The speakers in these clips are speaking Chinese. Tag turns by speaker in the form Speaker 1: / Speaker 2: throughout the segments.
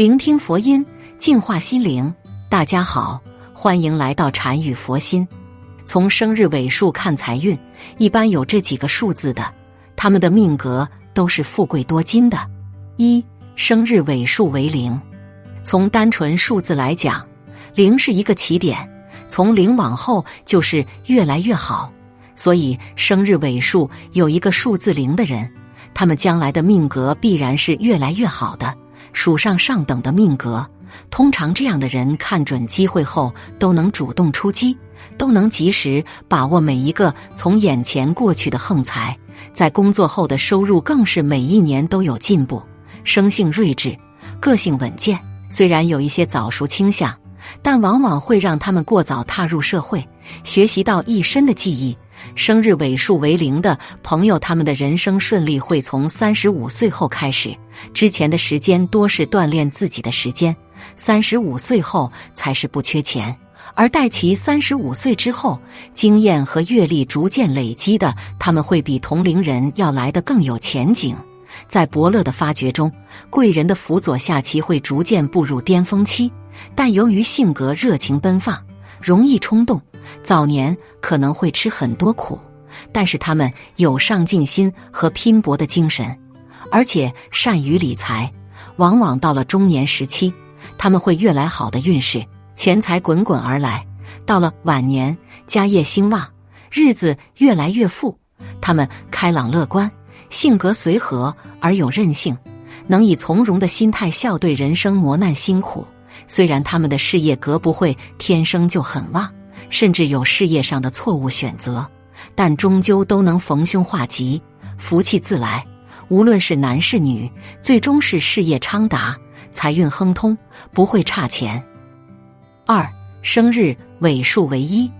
Speaker 1: 聆听佛音，净化心灵。大家好，欢迎来到禅语佛心。从生日尾数看财运，一般有这几个数字的，他们的命格都是富贵多金的。一生日尾数为零，从单纯数字来讲，零是一个起点，从零往后就是越来越好。所以生日尾数有一个数字零的人，他们将来的命格必然是越来越好的。属上上等的命格，通常这样的人看准机会后都能主动出击，都能及时把握每一个从眼前过去的横财。在工作后的收入更是每一年都有进步，生性睿智，个性稳健。虽然有一些早熟倾向，但往往会让他们过早踏入社会，学习到一身的技艺。生日尾数为零的朋友，他们的人生顺利会从三十五岁后开始。之前的时间多是锻炼自己的时间，三十五岁后才是不缺钱。而待其三十五岁之后，经验和阅历逐渐累积的，他们会比同龄人要来的更有前景。在伯乐的发掘中，贵人的辅佐下，其会逐渐步入巅峰期。但由于性格热情奔放，容易冲动。早年可能会吃很多苦，但是他们有上进心和拼搏的精神，而且善于理财。往往到了中年时期，他们会越来好的运势，钱财滚滚而来。到了晚年，家业兴旺，日子越来越富。他们开朗乐观，性格随和而有韧性，能以从容的心态笑对人生磨难辛苦。虽然他们的事业格不会天生就很旺。甚至有事业上的错误选择，但终究都能逢凶化吉，福气自来。无论是男是女，最终是事业昌达，财运亨通，不会差钱。二生日尾数为一，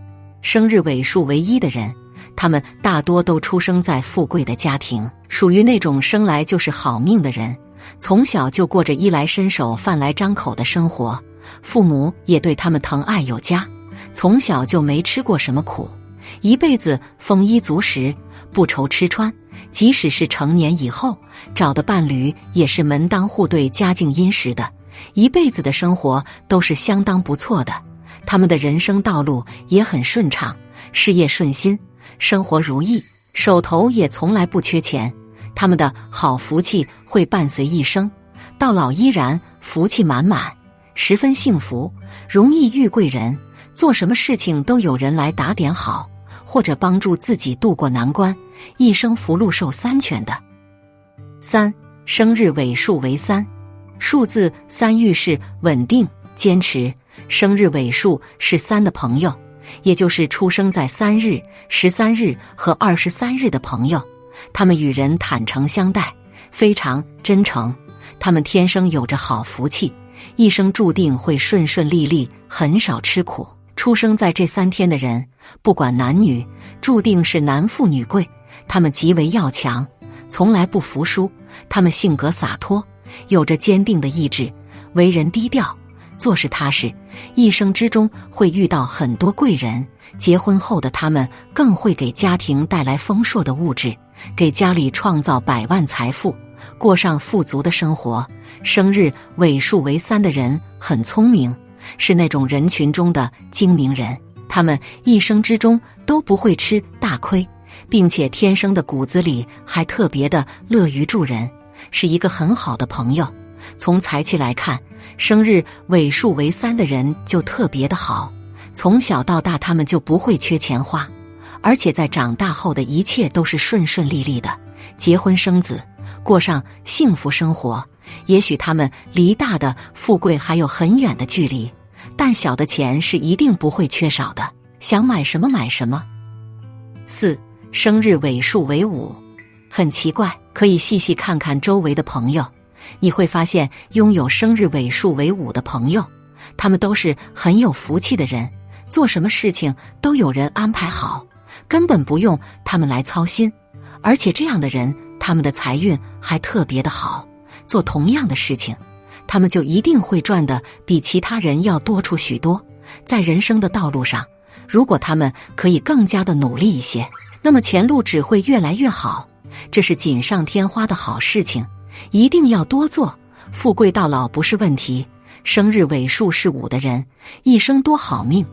Speaker 1: 生日尾数为一的人，他们大多都出生在富贵的家庭，属于那种生来就是好命的人，从小就过着衣来伸手、饭来张口的生活，父母也对他们疼爱有加。从小就没吃过什么苦，一辈子丰衣足食，不愁吃穿。即使是成年以后找的伴侣，也是门当户对、家境殷实的，一辈子的生活都是相当不错的。他们的人生道路也很顺畅，事业顺心，生活如意，手头也从来不缺钱。他们的好福气会伴随一生，到老依然福气满满，十分幸福，容易遇贵人。做什么事情都有人来打点好，或者帮助自己渡过难关，一生福禄寿三全的。三生日尾数为三，数字三预示稳定坚持。生日尾数是三的朋友，也就是出生在三日、十三日和二十三日的朋友，他们与人坦诚相待，非常真诚。他们天生有着好福气，一生注定会顺顺利利，很少吃苦。出生在这三天的人，不管男女，注定是男富女贵。他们极为要强，从来不服输。他们性格洒脱，有着坚定的意志，为人低调，做事踏实。一生之中会遇到很多贵人。结婚后的他们更会给家庭带来丰硕的物质，给家里创造百万财富，过上富足的生活。生日尾数为三的人很聪明。是那种人群中的精明人，他们一生之中都不会吃大亏，并且天生的骨子里还特别的乐于助人，是一个很好的朋友。从财气来看，生日尾数为三的人就特别的好，从小到大他们就不会缺钱花，而且在长大后的一切都是顺顺利利的，结婚生子，过上幸福生活。也许他们离大的富贵还有很远的距离。但小的钱是一定不会缺少的，想买什么买什么。四生日尾数为五，很奇怪，可以细细看看周围的朋友，你会发现拥有生日尾数为五的朋友，他们都是很有福气的人，做什么事情都有人安排好，根本不用他们来操心。而且这样的人，他们的财运还特别的好，做同样的事情。他们就一定会赚的比其他人要多出许多。在人生的道路上，如果他们可以更加的努力一些，那么前路只会越来越好。这是锦上添花的好事情，一定要多做，富贵到老不是问题。生日尾数是五的人，一生多好命。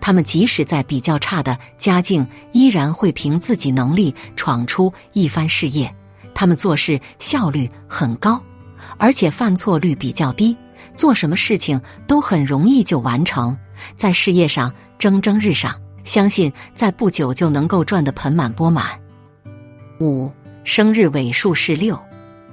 Speaker 1: 他们即使在比较差的家境，依然会凭自己能力闯出一番事业。他们做事效率很高，而且犯错率比较低，做什么事情都很容易就完成，在事业上蒸蒸日上。相信在不久就能够赚得盆满钵满。五生日尾数是六，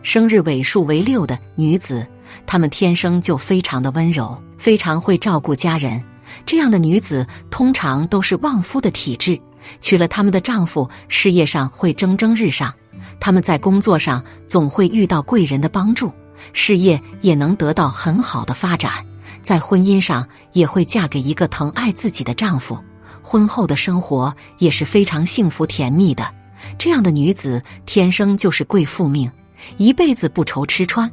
Speaker 1: 生日尾数为六的女子，她们天生就非常的温柔，非常会照顾家人。这样的女子通常都是旺夫的体质，娶了他们的丈夫，事业上会蒸蒸日上。他们在工作上总会遇到贵人的帮助，事业也能得到很好的发展。在婚姻上也会嫁给一个疼爱自己的丈夫。婚后的生活也是非常幸福甜蜜的。这样的女子天生就是贵妇命，一辈子不愁吃穿。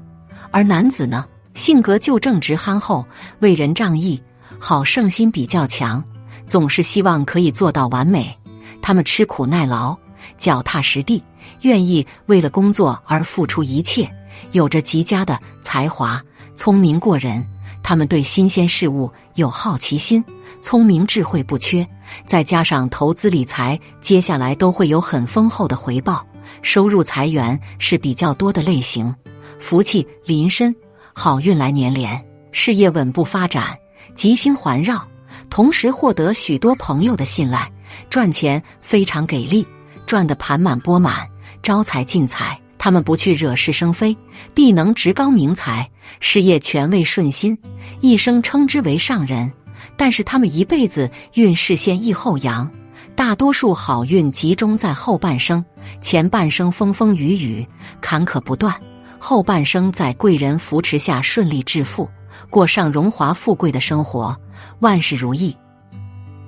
Speaker 1: 而男子呢，性格就正直憨厚，为人仗义，好胜心比较强，总是希望可以做到完美。他们吃苦耐劳，脚踏实地，愿意为了工作而付出一切，有着极佳的才华，聪明过人。他们对新鲜事物有好奇心。聪明智慧不缺，再加上投资理财，接下来都会有很丰厚的回报，收入财源是比较多的类型，福气临身，好运来年连，事业稳步发展，吉星环绕，同时获得许多朋友的信赖，赚钱非常给力，赚得盘满钵满，招财进财。他们不去惹是生非，必能职高名才，事业权位顺心，一生称之为上人。但是他们一辈子运势先抑后扬，大多数好运集中在后半生，前半生风风雨雨，坎坷不断；后半生在贵人扶持下顺利致富，过上荣华富贵的生活，万事如意。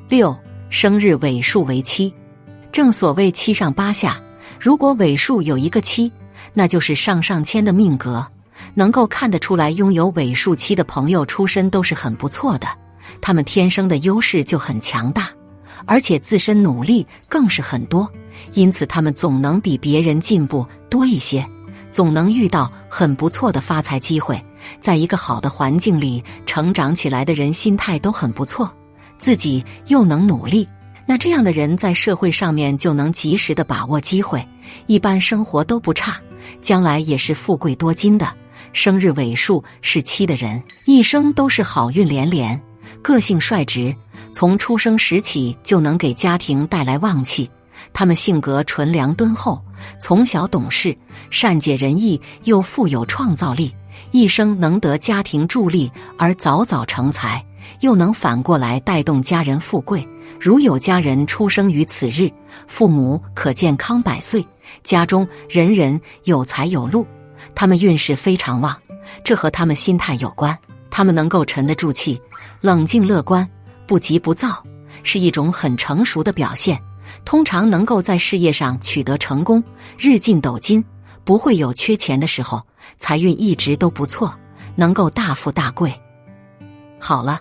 Speaker 1: 六生日尾数为七，正所谓七上八下，如果尾数有一个七，那就是上上签的命格，能够看得出来，拥有尾数七的朋友出身都是很不错的。他们天生的优势就很强大，而且自身努力更是很多，因此他们总能比别人进步多一些，总能遇到很不错的发财机会。在一个好的环境里成长起来的人，心态都很不错，自己又能努力，那这样的人在社会上面就能及时的把握机会，一般生活都不差，将来也是富贵多金的。生日尾数是七的人，一生都是好运连连。个性率直，从出生时起就能给家庭带来旺气。他们性格纯良敦厚，从小懂事，善解人意，又富有创造力，一生能得家庭助力而早早成才，又能反过来带动家人富贵。如有家人出生于此日，父母可健康百岁，家中人人有财有路，他们运势非常旺。这和他们心态有关。他们能够沉得住气，冷静乐观，不急不躁，是一种很成熟的表现。通常能够在事业上取得成功，日进斗金，不会有缺钱的时候，财运一直都不错，能够大富大贵。好了，